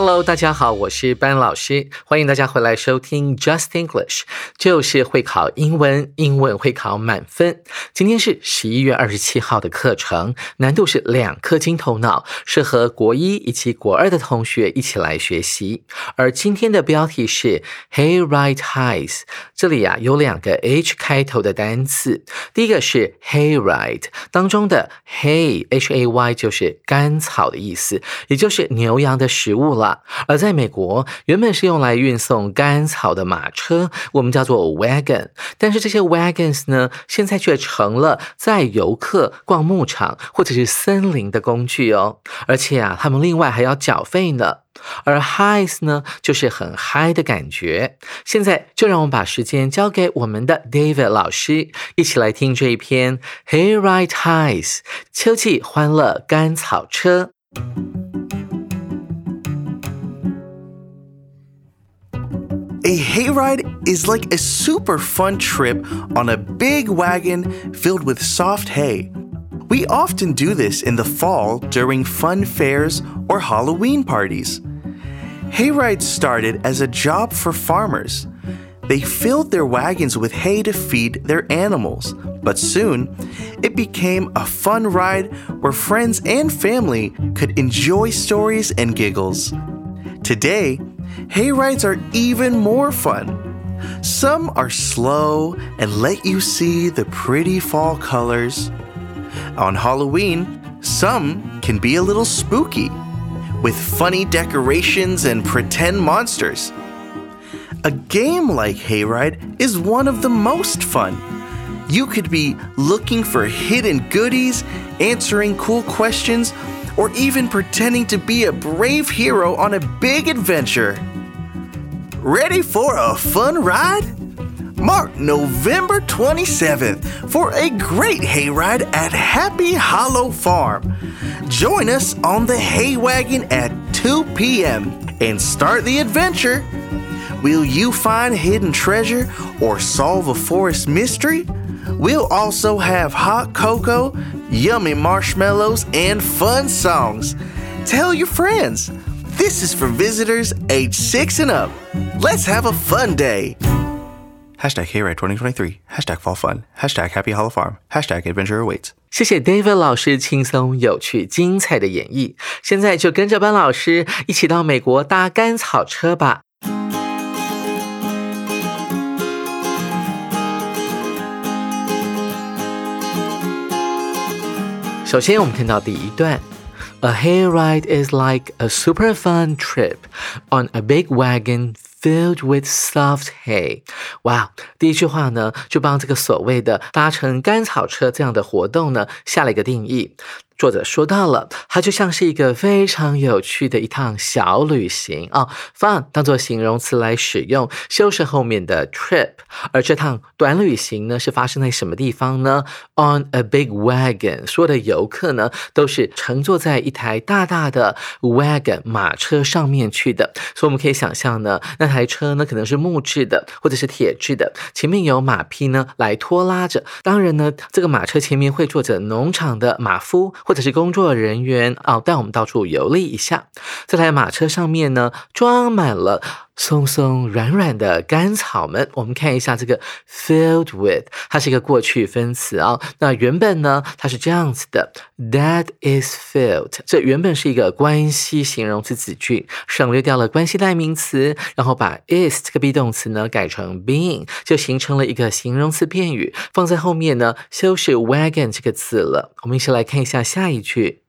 Hello，大家好，我是班老师，欢迎大家回来收听 Just English，就是会考英文，英文会考满分。今天是十一月二十七号的课程，难度是两颗金头脑，适合国一以及国二的同学一起来学习。而今天的标题是 Hay right highs，这里啊有两个 H 开头的单词，第一个是 Hay right 当中的 Hay H A Y 就是甘草的意思，也就是牛羊的食物。了，而在美国，原本是用来运送干草的马车，我们叫做 wagon。但是这些 wagons 呢，现在却成了载游客逛牧场或者是森林的工具哦。而且啊，他们另外还要缴费呢。而 highs 呢，就是很嗨的感觉。现在就让我们把时间交给我们的 David 老师，一起来听这一篇 Hayride Highs 秋季欢乐甘草车。A hayride is like a super fun trip on a big wagon filled with soft hay. We often do this in the fall during fun fairs or Halloween parties. Hayrides started as a job for farmers. They filled their wagons with hay to feed their animals, but soon it became a fun ride where friends and family could enjoy stories and giggles. Today, hayrides are even more fun. Some are slow and let you see the pretty fall colors. On Halloween, some can be a little spooky, with funny decorations and pretend monsters. A game like Hayride is one of the most fun. You could be looking for hidden goodies, answering cool questions, or even pretending to be a brave hero on a big adventure. Ready for a fun ride? Mark November 27th for a great hayride at Happy Hollow Farm. Join us on the hay wagon at 2 p.m. and start the adventure. Will you find hidden treasure or solve a forest mystery? We'll also have hot cocoa, yummy marshmallows, and fun songs. Tell your friends. This is for visitors age six and up. Let's have a fun day. Hashtag Hayride 2023. Hashtag Fall Fun. Hashtag Happy Hollow Farm. Hashtag Adventure Awaits. 谢谢 David 老师轻松、有趣、精彩的演绎。现在就跟着班老师一起到美国搭甘草车吧。首先，我们看到第一段。A hayride is like a super fun trip on a big wagon filled with soft hay。哇，第一句话呢，就帮这个所谓的搭乘甘草车这样的活动呢，下了一个定义。 作者说到了，它就像是一个非常有趣的一趟小旅行啊，fun 当做形容词来使用，修饰后面的 trip。而这趟短旅行呢，是发生在什么地方呢？On a big wagon，所有的游客呢，都是乘坐在一台大大的 wagon 马车上面去的。所以我们可以想象呢，那台车呢，可能是木质的或者是铁质的，前面有马匹呢来拖拉着。当然呢，这个马车前面会坐着农场的马夫。或者是工作人员啊，带我们到处游历一下。这台马车上面呢，装满了松松软软的干草们。我们看一下这个 filled with，它是一个过去分词啊。那原本呢，它是这样子的：That is filled。这原本是一个关系形容词子句，省略掉了关系代名词，然后把 is 这个 be 动词呢改成 being，就形成了一个形容词片语，放在后面呢修饰 wagon 这个字了。我们一起来看一下。下一句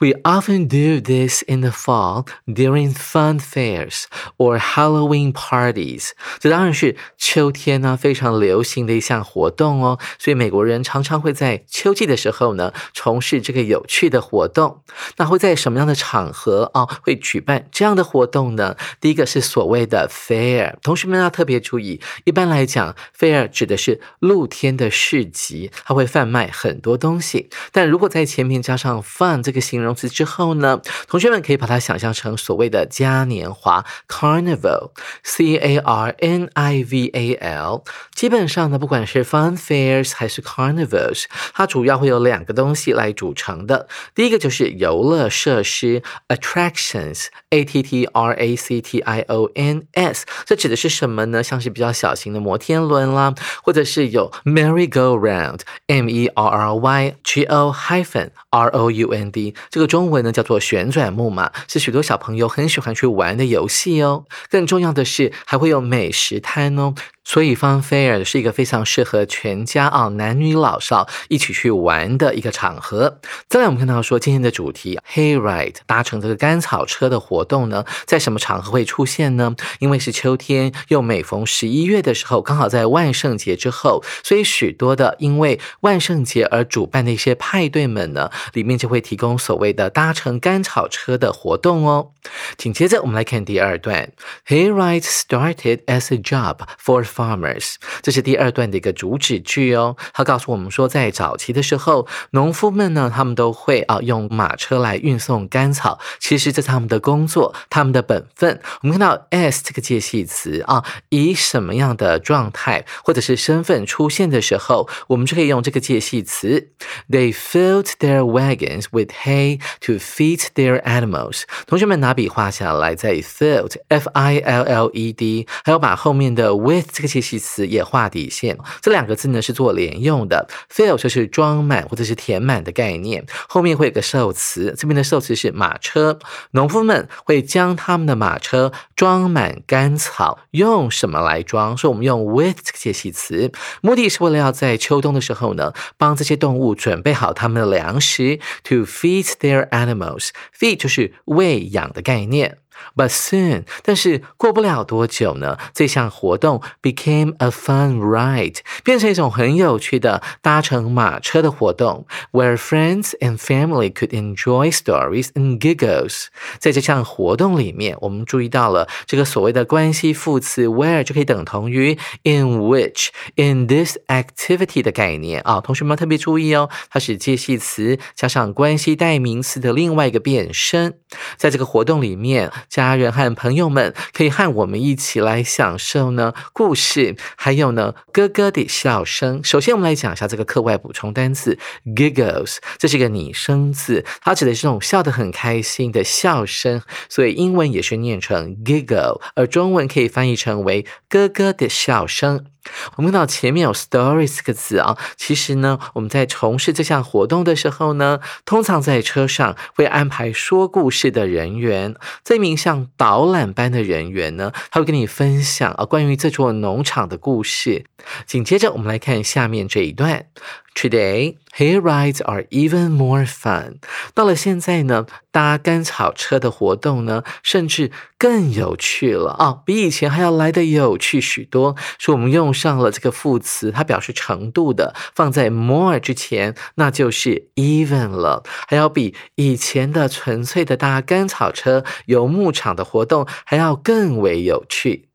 We often do this in the fall during fun fairs or Halloween parties。这当然是秋天呢非常流行的一项活动哦，所以美国人常常会在秋季的时候呢从事这个有趣的活动。那会在什么样的场合啊会举办这样的活动呢？第一个是所谓的 fair，同学们要特别注意。一般来讲，fair 指的是露天的市集，它会贩卖很多东西。但如果在前面加上 fun 这个形容形容词之后呢，同学们可以把它想象成所谓的嘉年华 （carnival），c a r n i v a l。基本上呢，不管是 fun fairs 还是 carnivals，它主要会有两个东西来组成的。第一个就是游乐设施 （attractions），a t t r a c t i o n s。这指的是什么呢？像是比较小型的摩天轮啦，或者是有 merry go round，m e r r y g o hyphen r o u n d，这个中文呢叫做旋转木马，是许多小朋友很喜欢去玩的游戏哦。更重要的是，还会有美食摊哦。所以，Fun Fair 是一个非常适合全家啊，男女老少一起去玩的一个场合。再来，我们看到说今天的主题 Hay Ride 搭乘这个甘草车的活动呢，在什么场合会出现呢？因为是秋天，又每逢十一月的时候，刚好在万圣节之后，所以许多的因为万圣节而主办的一些派对们呢，里面就会提供所谓的搭乘甘草车的活动哦。紧接着，我们来看第二段，Hay Ride started as a job for Farmers，这是第二段的一个主旨句哦。他告诉我们说，在早期的时候，农夫们呢，他们都会啊用马车来运送干草。其实这是他们的工作，他们的本分。我们看到 as 这个介系词啊，以什么样的状态或者是身份出现的时候，我们就可以用这个介系词。They filled their wagons with hay to feed their animals。同学们拿笔画下来，在 filled，f i l l e d，还有把后面的 with。介系词也画底线，这两个字呢是做连用的。fill 就是装满或者是填满的概念，后面会有个受词，这边的受词是马车。农夫们会将他们的马车装满干草，用什么来装？说我们用 with 这个介系词，目的是为了要在秋冬的时候呢，帮这些动物准备好他们的粮食。To feed their animals，feed 就是喂养的概念。But soon，但是过不了多久呢，这项活动 became a fun ride，变成一种很有趣的搭乘马车的活动，where friends and family could enjoy stories and giggles。在这项活动里面，我们注意到了这个所谓的关系副词 where 就可以等同于 in which in this activity 的概念啊，同学们特别注意哦，它是介系词加上关系代名词的另外一个变身，在这个活动里面。家人和朋友们可以和我们一起来享受呢故事，还有呢咯咯的笑声。首先，我们来讲一下这个课外补充单词 giggles，这是一个拟声字，它指的是这种笑得很开心的笑声，所以英文也是念成 giggle，而中文可以翻译成为咯咯的笑声。我们看到前面有 story 这个字啊，其实呢，我们在从事这项活动的时候呢，通常在车上会安排说故事的人员，这名像导览般的人员呢，他会跟你分享啊关于这座农场的故事。紧接着，我们来看下面这一段。Today, hay rides are even more fun. 到了现在呢，搭甘草车的活动呢，甚至更有趣了啊，比以前还要来的有趣许多。说我们用上了这个副词，它表示程度的，放在 more 之前，那就是 even 了，还要比以前的纯粹的搭甘草车游牧场的活动还要更为有趣。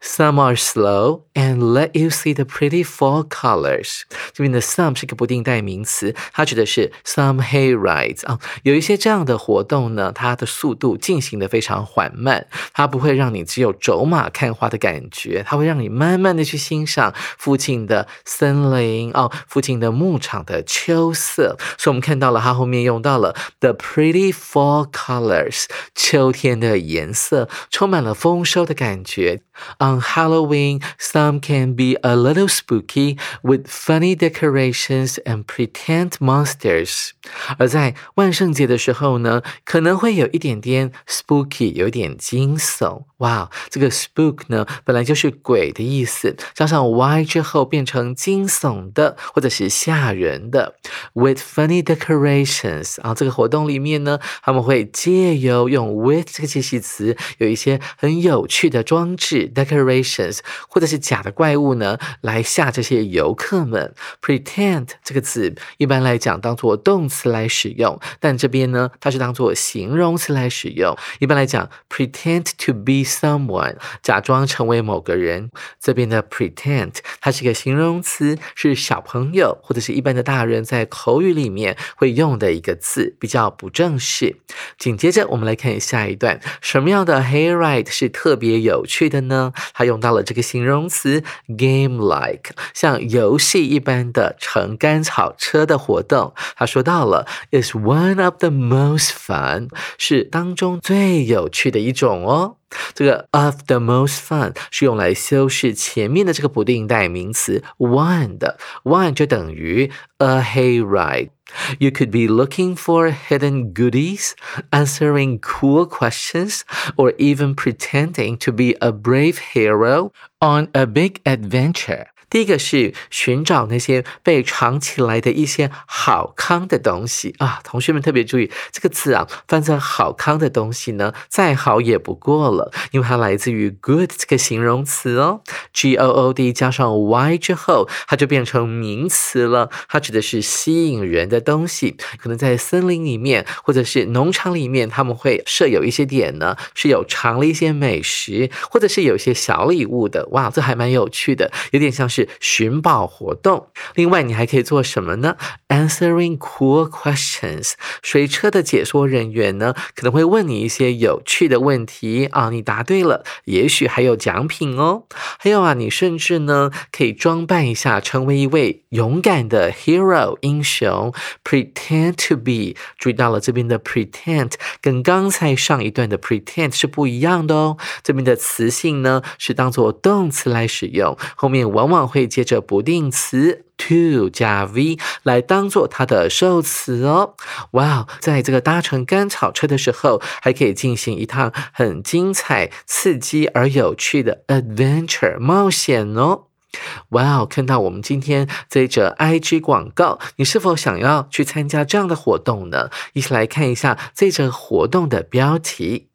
Some are slow and let you see the pretty fall colors。这边的 some 是一个不定代名词，它指的是 some hay rides 啊。有一些这样的活动呢，它的速度进行的非常缓慢，它不会让你只有走马看花的感觉，它会让你慢慢的去欣赏附近的森林哦，附近的牧场的秋色。所以我们看到了它后面用到了 the pretty fall colors，秋天的颜色充满了丰收的感觉。On Halloween, some can be a little spooky with funny decorations and pretend monsters. 而在万圣节的时候呢，可能会有一点点 spooky，有点惊悚 哇，这个 spook 呢，本来就是鬼的意思，加上 y 之后变成惊悚的或者是吓人的。With funny decorations 啊，这个活动里面呢，他们会借由用 with 这个介系词，有一些很有趣的装置 decorations，或者是假的怪物呢，来吓这些游客们。Pretend 这个字一般来讲当做动词来使用，但这边呢，它是当做形容词来使用。一般来讲，pretend to be someone 假装成为某个人，这边的 pretend 它是一个形容词，是小朋友或者是一般的大人在口语里面会用的一个字，比较不正式。紧接着我们来看下一段，什么样的 hayride 是特别有趣的呢？它用到了这个形容词 game-like，像游戏一般的乘甘草车的活动。他说到了，is one of the most fun，是当中最有趣的一种哦。这个 of the most fun 是用来修饰前面的这个不定代名词 one 的，one 就等于 a hayride。You could be looking for hidden goodies, answering cool questions, or even pretending to be a brave hero on a big adventure. 第一个是寻找那些被藏起来的一些好康的东西啊，同学们特别注意这个字啊，翻成好康的东西呢，再好也不过了，因为它来自于 good 这个形容词哦，g o o d 加上 y 之后，它就变成名词了，它指的是吸引人的东西，可能在森林里面或者是农场里面，他们会设有一些点呢，是有藏了一些美食，或者是有一些小礼物的，哇，这还蛮有趣的，有点像。是寻宝活动。另外，你还可以做什么呢？Answering cool questions。水车的解说人员呢，可能会问你一些有趣的问题啊。你答对了，也许还有奖品哦。还有啊，你甚至呢可以装扮一下，成为一位勇敢的 hero 英雄。Pretend to be。注意到了，这边的 pretend 跟刚才上一段的 pretend 是不一样的哦。这边的词性呢是当做动词来使用，后面往往。会接着不定词 to 加 v 来当做它的受词哦。哇哦，在这个搭乘甘草车的时候，还可以进行一趟很精彩、刺激而有趣的 adventure 冒险哦。哇哦，看到我们今天这则 IG 广告，你是否想要去参加这样的活动呢？一起来看一下这则活动的标题。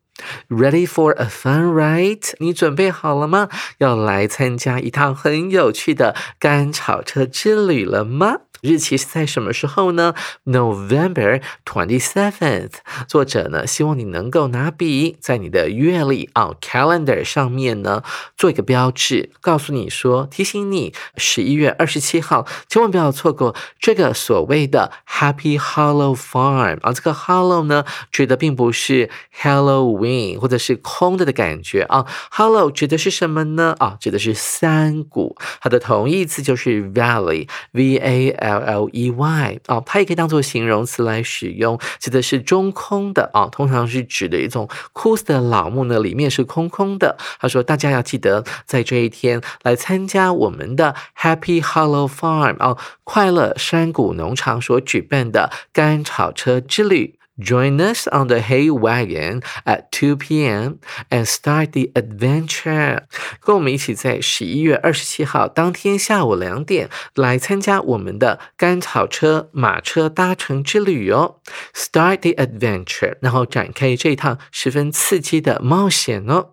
Ready for a fun ride？你准备好了吗？要来参加一趟很有趣的甘草车之旅了吗？日期是在什么时候呢？November twenty seventh。作者呢，希望你能够拿笔在你的月历啊 calendar 上面呢做一个标志，告诉你说，提醒你十一月二十七号，千万不要错过这个所谓的 Happy Hollow Farm 啊。这个 Hollow 呢，指的并不是 Halloween 或者是空的的感觉啊。Hollow 指的是什么呢？啊，指的是山谷，它的同义词就是 Valley，V A L。L L E Y 啊，它也可以当做形容词来使用，指的是中空的啊，通常是指的一种枯死的老木呢，里面是空空的。他说，大家要记得在这一天来参加我们的 Happy Hollow Farm 啊，快乐山谷农场所举办的甘草车之旅。Join us on the hay wagon at 2 p.m. and start the adventure. 跟我们一起在十一月二十七号当天下午两点来参加我们的甘草车马车搭乘之旅哦。Start the adventure，然后展开这趟十分刺激的冒险哦。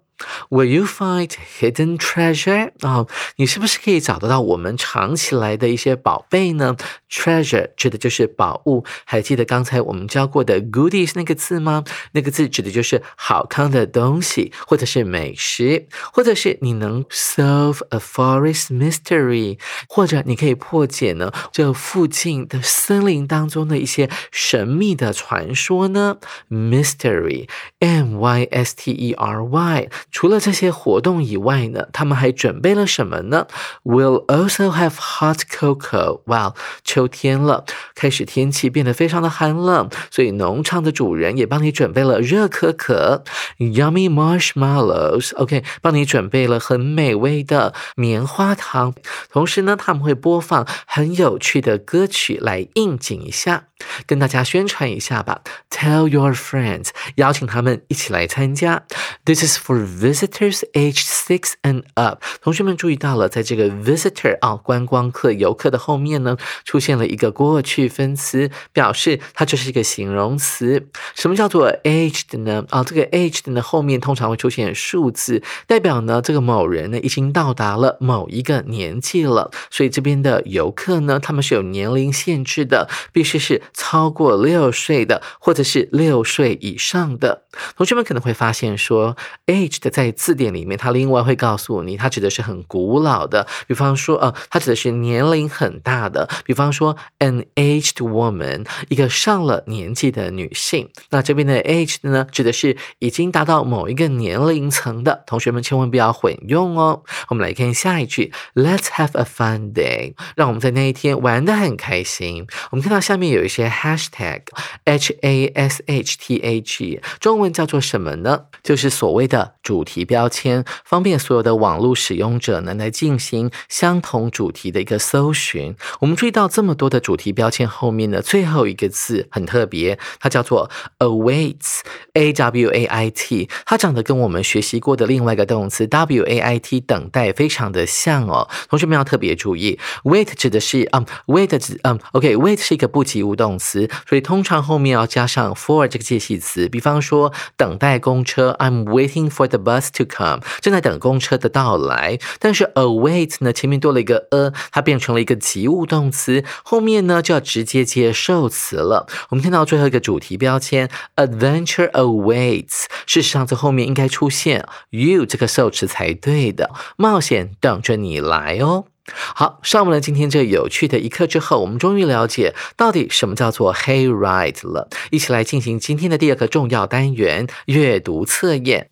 Will you find hidden treasure？啊，你是不是可以找得到我们藏起来的一些宝贝呢？Treasure 指的就是宝物。还记得刚才我们教过的 goodies 那个字吗？那个字指的就是好看的东西，或者是美食，或者是你能 solve a forest mystery，或者你可以破解呢这附近的森林当中的一些神秘的传说呢？Mystery，M Y S T E R Y。除了这些活动以外呢，他们还准备了什么呢？We'll also have hot cocoa. 哇，秋天了，开始天气变得非常的寒冷，所以农场的主人也帮你准备了热可可，Yummy marshmallows. OK，帮你准备了很美味的棉花糖。同时呢，他们会播放很有趣的歌曲来应景一下。跟大家宣传一下吧，Tell your friends，邀请他们一起来参加。This is for visitors age six and up。同学们注意到了，在这个 visitor 啊，观光客、游客的后面呢，出现了一个过去分词，表示它就是一个形容词。什么叫做 aged 呢？啊，这个 aged 呢后面通常会出现数字，代表呢这个某人呢已经到达了某一个年纪了。所以这边的游客呢，他们是有年龄限制的，必须是。超过六岁的，或者是六岁以上的同学们可能会发现说，aged 在字典里面，它另外会告诉你，它指的是很古老的。比方说，呃，它指的是年龄很大的。比方说，an aged woman，一个上了年纪的女性。那这边的 aged 呢，指的是已经达到某一个年龄层的。同学们千万不要混用哦。我们来看下一句，Let's have a fun day，让我们在那一天玩得很开心。我们看到下面有一些。些 hashtag h a s h t a g 中文叫做什么呢？就是所谓的主题标签，方便所有的网络使用者呢来进行相同主题的一个搜寻。我们注意到这么多的主题标签后面呢，最后一个字很特别，它叫做 awaits a w a i t，它长得跟我们学习过的另外一个动词 w a i t 等待非常的像哦。同学们要特别注意，wait 指的是嗯，wait 指嗯，OK，wait 是一个不及物动。动词，所以通常后面要加上 for 这个介系词。比方说，等待公车，I'm waiting for the bus to come，正在等公车的到来。但是 await 呢，前面多了一个 a，它变成了一个及物动词，后面呢就要直接接受词了。我们看到最后一个主题标签，adventure awaits，事实上这后面应该出现 you 这个受词才对的，冒险等着你来哦。好，上完了今天这有趣的一课之后，我们终于了解到底什么叫做 hayride 了。一起来进行今天的第二个重要单元——阅读测验。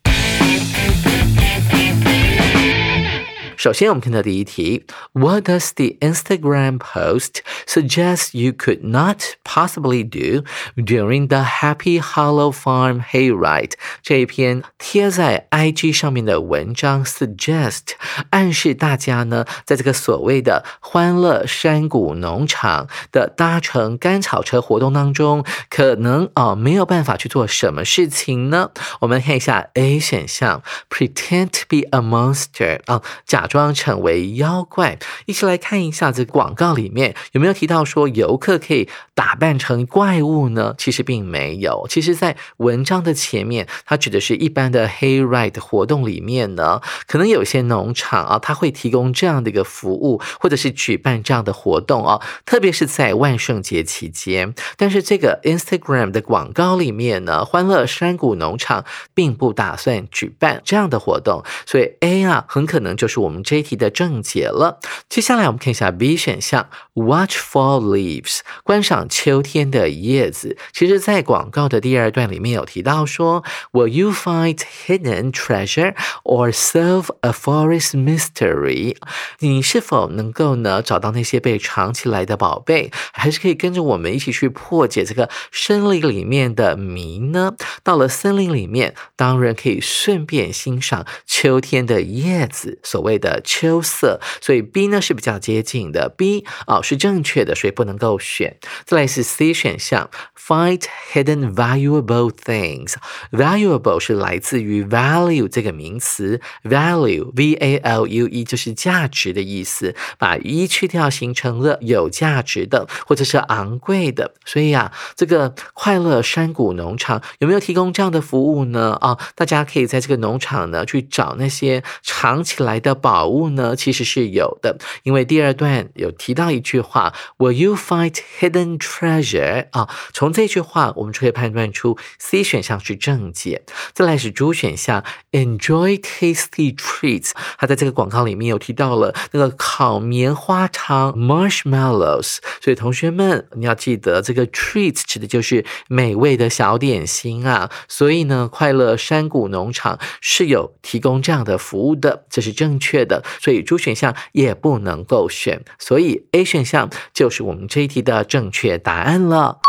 首先，我们看到第一题：What does the Instagram post suggest you could not possibly do during the Happy Hollow Farm hayride？这一篇贴在 IG 上面的文章 suggest 暗示大家呢，在这个所谓的欢乐山谷农场的搭乘甘草车活动当中，可能啊没有办法去做什么事情呢？我们看一下 A 选项：Pretend to be a monster 啊，假。 装成为妖怪，一起来看一下这广告里面有没有提到说游客可以打扮成怪物呢？其实并没有。其实，在文章的前面，它指的是一般的 Hey Ride 活动里面呢，可能有些农场啊，它会提供这样的一个服务，或者是举办这样的活动啊，特别是在万圣节期间。但是这个 Instagram 的广告里面呢，欢乐山谷农场并不打算举办这样的活动，所以 A 啊，很可能就是我们。这一题的正解了。接下来我们看一下 B 选项，Watch for leaves，观赏秋天的叶子。其实，在广告的第二段里面有提到说，Will you find hidden treasure or solve a forest mystery？你是否能够呢找到那些被藏起来的宝贝，还是可以跟着我们一起去破解这个森林里面的谜呢？到了森林里面，当然可以顺便欣赏秋天的叶子，所谓的。的秋色，所以 B 呢是比较接近的，B 啊是正确的，所以不能够选。再来是 C 选项，Find hidden valuable things。Valuable 是来自于 value 这个名词，value V A L U E 就是价值的意思，把一去掉形成了有价值的或者是昂贵的。所以啊，这个快乐山谷农场有没有提供这样的服务呢？啊，大家可以在这个农场呢去找那些藏起来的宝。宝物呢，其实是有的，因为第二段有提到一句话，Will you find hidden treasure？啊，从这句话我们就可以判断出 C 选项是正解。再来是 D 选项，Enjoy tasty treats。它在这个广告里面有提到了那个烤棉花糖 （marshmallows），所以同学们你要记得，这个 treats 指的就是美味的小点心啊。所以呢，快乐山谷农场是有提供这样的服务的，这是正确。的所以 D 选项也不能够选，所以 A 选项就是我们这一题的正确答案了。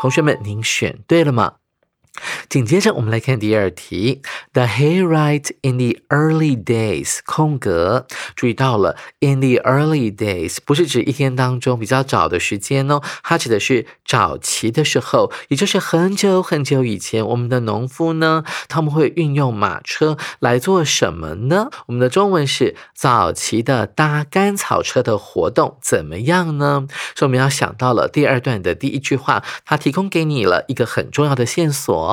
同学们，您选对了吗？紧接着我们来看第二题，The hayride in the early days，空格，注意到了，in the early days 不是指一天当中比较早的时间哦，它指的是早期的时候，也就是很久很久以前，我们的农夫呢，他们会运用马车来做什么呢？我们的中文是早期的搭干草车的活动怎么样呢？所以我们要想到了第二段的第一句话，它提供给你了一个很重要的线索。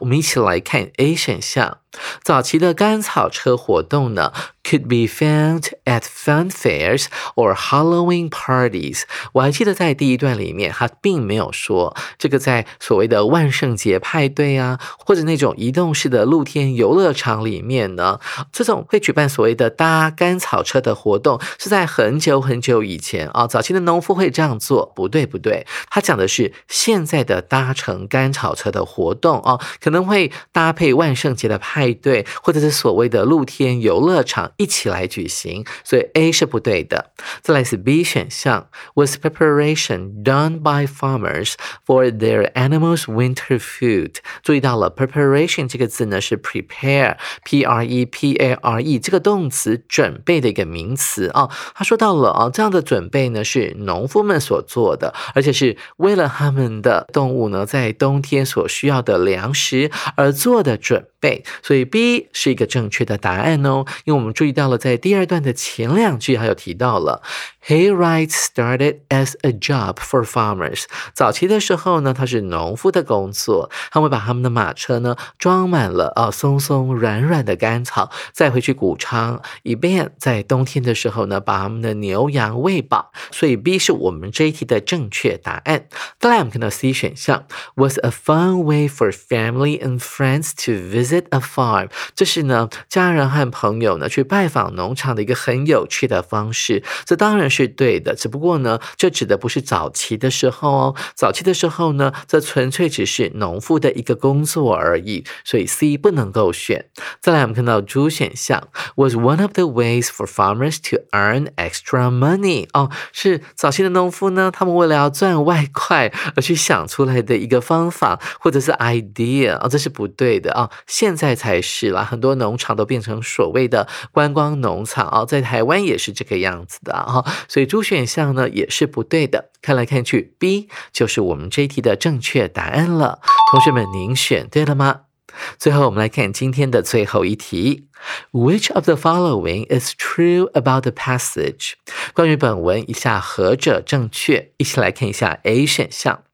我们一起来看 A 选项。早期的甘草车活动呢，could be found at fun fairs or Halloween parties。我还记得在第一段里面，他并没有说这个在所谓的万圣节派对啊，或者那种移动式的露天游乐场里面呢，这种会举办所谓的搭甘草车的活动，是在很久很久以前啊。早期的农夫会这样做，不对不对，他讲的是现在的搭乘甘草车的活动啊，可能会搭配万圣节的派。派对或者是所谓的露天游乐场一起来举行，所以 A 是不对的。再来是 B 选项，was preparation done by farmers for their animals' winter food。注意到了 preparation 这个字呢是 prepare，p r e p a r e 这个动词准备的一个名词啊。他说到了啊，这样的准备呢是农夫们所做的，而且是为了他们的动物呢在冬天所需要的粮食而做的准备。所以 B 是一个正确的答案哦，因为我们注意到了，在第二段的前两句还有提到了，Hayride started as a job for farmers。早期的时候呢，它是农夫的工作，他们会把他们的马车呢装满了啊松松软软的干草，再回去谷仓，以便在冬天的时候呢把他们的牛羊喂饱。所以 B 是我们这一题的正确答案。再来我们看到 C 选项，was a fun way for family and friends to visit It a farm。这是呢，家人和朋友呢去拜访农场的一个很有趣的方式。这当然是对的，只不过呢，这指的不是早期的时候哦。早期的时候呢，这纯粹只是农夫的一个工作而已。所以 C 不能够选。再来，我们看到 D 选项，was one of the ways for farmers to earn extra money。哦，是早期的农夫呢，他们为了要赚外快而去想出来的一个方法或者是 idea 哦，这是不对的啊。现在才。是啦，很多农场都变成所谓的观光农场啊，在台湾也是这个样子的哈，所以猪选项呢也是不对的。看来看去，B 就是我们这一题的正确答案了。同学们，您选对了吗？最后我们来看今天的最后一题：Which of the following is true about the passage？关于本文，以下何者正确？一起来看一下 A 选项。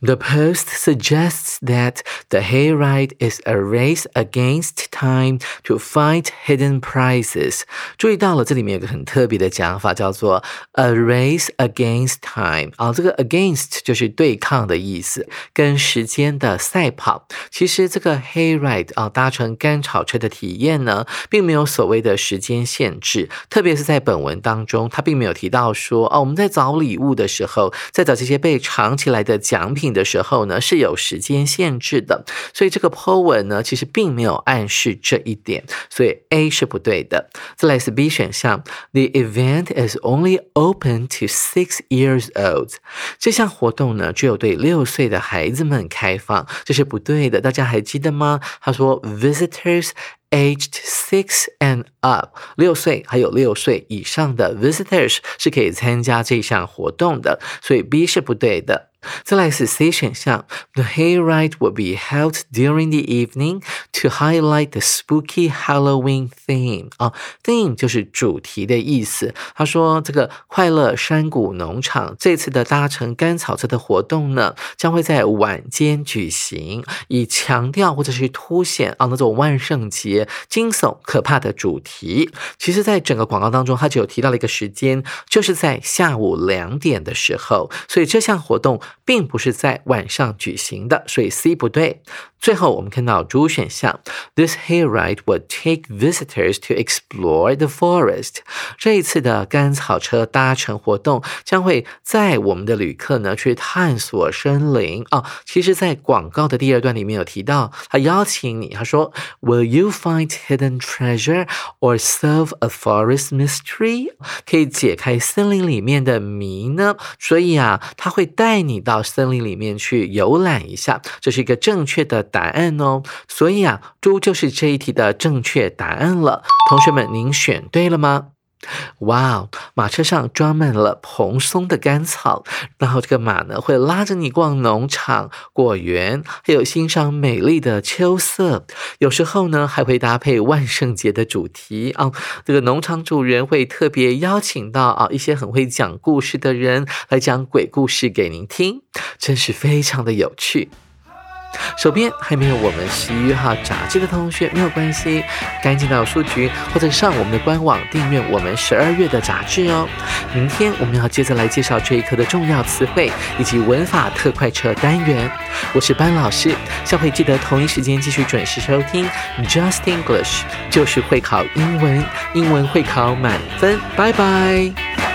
The post suggests that the hayride is a race against time to find hidden prizes。注意到了，这里面有个很特别的讲法，叫做 a race against time。啊，这个 against 就是对抗的意思，跟时间的赛跑。其实这个 hayride 啊，搭乘干草车的体验呢，并没有所谓的时间限制。特别是在本文当中，他并没有提到说，哦，我们在找礼物的时候，在找这些被藏起来的奖。奖品的时候呢是有时间限制的，所以这个 po 文呢其实并没有暗示这一点，所以 A 是不对的。再来是 B 选项，The event is only open to six years old。这项活动呢只有对六岁的孩子们开放，这是不对的。大家还记得吗？他说 visitors aged six and up，六岁还有六岁以上的 visitors 是可以参加这项活动的，所以 B 是不对的。再来是 C 选项，The hayride will be held during the evening to highlight the spooky Halloween theme。啊，theme 就是主题的意思。他说，这个快乐山谷农场这次的搭乘甘草车的活动呢，将会在晚间举行，以强调或者是凸显啊那种万圣节惊悚可怕的主题。其实，在整个广告当中，他就有提到了一个时间，就是在下午两点的时候。所以这项活动。并不是在晚上举行的，所以 C 不对。最后我们看到主选项，This hayride would take visitors to explore the forest。这一次的甘草车搭乘活动将会载我们的旅客呢去探索森林啊。其实，在广告的第二段里面有提到，他邀请你，他说，Will you find hidden treasure or solve a forest mystery？可以解开森林里面的谜呢？所以啊，他会带你。你到森林里面去游览一下，这是一个正确的答案哦。所以啊，猪就是这一题的正确答案了。同学们，您选对了吗？哇，马车上装满了蓬松的干草，然后这个马呢会拉着你逛农场、果园，还有欣赏美丽的秋色。有时候呢还会搭配万圣节的主题啊，这个农场主人会特别邀请到啊一些很会讲故事的人来讲鬼故事给您听，真是非常的有趣。手边还没有我们十一月号杂志的同学没有关系，赶紧到书局或者上我们的官网订阅我们十二月的杂志哦。明天我们要接着来介绍这一课的重要词汇以及文法特快车单元。我是班老师，下回记得同一时间继续准时收听 Just English，就是会考英文，英文会考满分。拜拜。